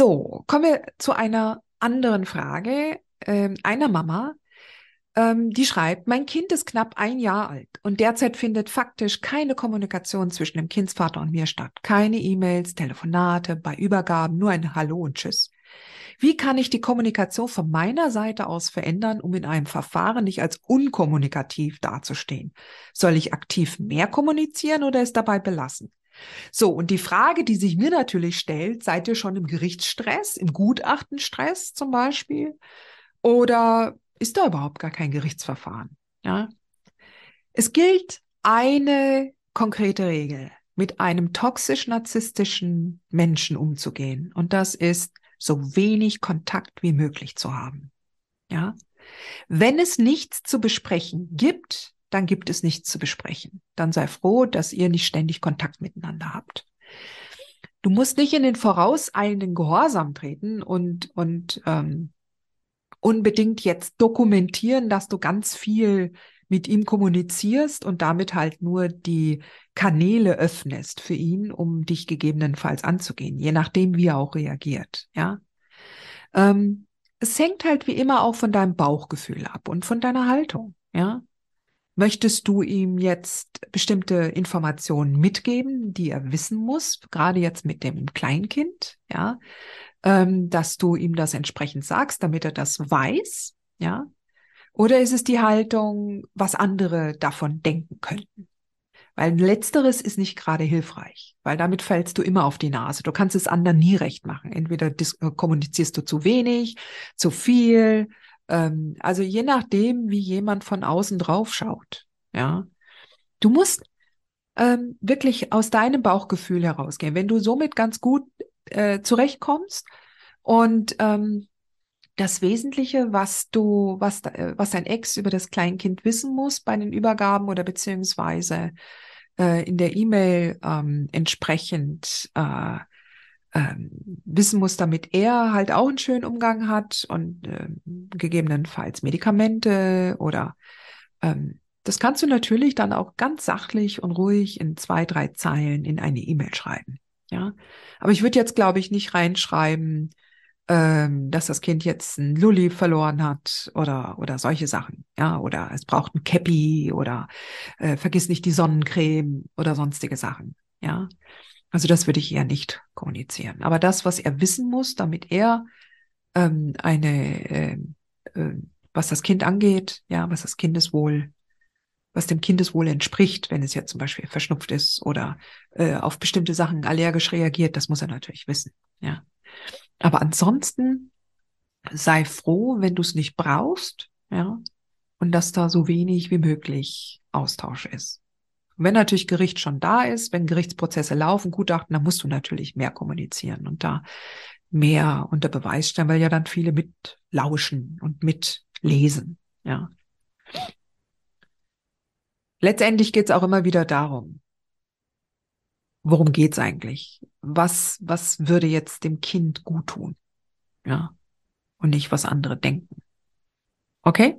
So, kommen wir zu einer anderen Frage äh, einer Mama, ähm, die schreibt, mein Kind ist knapp ein Jahr alt und derzeit findet faktisch keine Kommunikation zwischen dem Kindsvater und mir statt. Keine E-Mails, Telefonate, bei Übergaben, nur ein Hallo und Tschüss. Wie kann ich die Kommunikation von meiner Seite aus verändern, um in einem Verfahren nicht als unkommunikativ dazustehen? Soll ich aktiv mehr kommunizieren oder es dabei belassen? So, und die Frage, die sich mir natürlich stellt, seid ihr schon im Gerichtsstress, im Gutachtenstress zum Beispiel? Oder ist da überhaupt gar kein Gerichtsverfahren? Ja? Es gilt eine konkrete Regel, mit einem toxisch-narzisstischen Menschen umzugehen. Und das ist, so wenig Kontakt wie möglich zu haben. Ja? Wenn es nichts zu besprechen gibt, dann gibt es nichts zu besprechen. Dann sei froh, dass ihr nicht ständig Kontakt miteinander habt. Du musst nicht in den vorauseilenden Gehorsam treten und, und ähm, unbedingt jetzt dokumentieren, dass du ganz viel mit ihm kommunizierst und damit halt nur die Kanäle öffnest für ihn, um dich gegebenenfalls anzugehen, je nachdem, wie er auch reagiert. Ja, ähm, es hängt halt wie immer auch von deinem Bauchgefühl ab und von deiner Haltung. Ja, Möchtest du ihm jetzt bestimmte Informationen mitgeben, die er wissen muss, gerade jetzt mit dem Kleinkind, ja, ähm, dass du ihm das entsprechend sagst, damit er das weiß, ja? Oder ist es die Haltung, was andere davon denken könnten? Weil letzteres ist nicht gerade hilfreich, weil damit fällst du immer auf die Nase. Du kannst es anderen nie recht machen. Entweder äh, kommunizierst du zu wenig, zu viel, ähm, also je nachdem, wie jemand von außen drauf schaut. Ja, du musst ähm, wirklich aus deinem Bauchgefühl herausgehen. Wenn du somit ganz gut äh, zurechtkommst und ähm, das Wesentliche, was du, was, äh, was dein Ex über das Kleinkind wissen muss bei den Übergaben oder beziehungsweise äh, in der E-Mail ähm, entsprechend äh, ähm, wissen muss, damit er halt auch einen schönen Umgang hat und ähm, gegebenenfalls Medikamente oder ähm, das kannst du natürlich dann auch ganz sachlich und ruhig in zwei, drei Zeilen in eine E-Mail schreiben. Ja, aber ich würde jetzt, glaube ich, nicht reinschreiben, ähm, dass das Kind jetzt ein Lulli verloren hat oder oder solche Sachen. Ja, oder es braucht ein Cappy oder äh, vergiss nicht die Sonnencreme oder sonstige Sachen. Ja, also das würde ich eher nicht kommunizieren. Aber das, was er wissen muss, damit er ähm, eine, äh, äh, was das Kind angeht, ja, was das Kindeswohl, was dem Kindeswohl entspricht, wenn es jetzt zum Beispiel verschnupft ist oder äh, auf bestimmte Sachen allergisch reagiert, das muss er natürlich wissen, ja. Aber ansonsten sei froh, wenn du es nicht brauchst, ja, und dass da so wenig wie möglich Austausch ist. Und wenn natürlich Gericht schon da ist, wenn Gerichtsprozesse laufen, Gutachten, dann musst du natürlich mehr kommunizieren und da mehr unter Beweis stellen, weil ja dann viele mitlauschen und mitlesen, ja. Letztendlich geht es auch immer wieder darum, worum geht's eigentlich? Was, was würde jetzt dem Kind gut tun? Ja. Und nicht, was andere denken. Okay?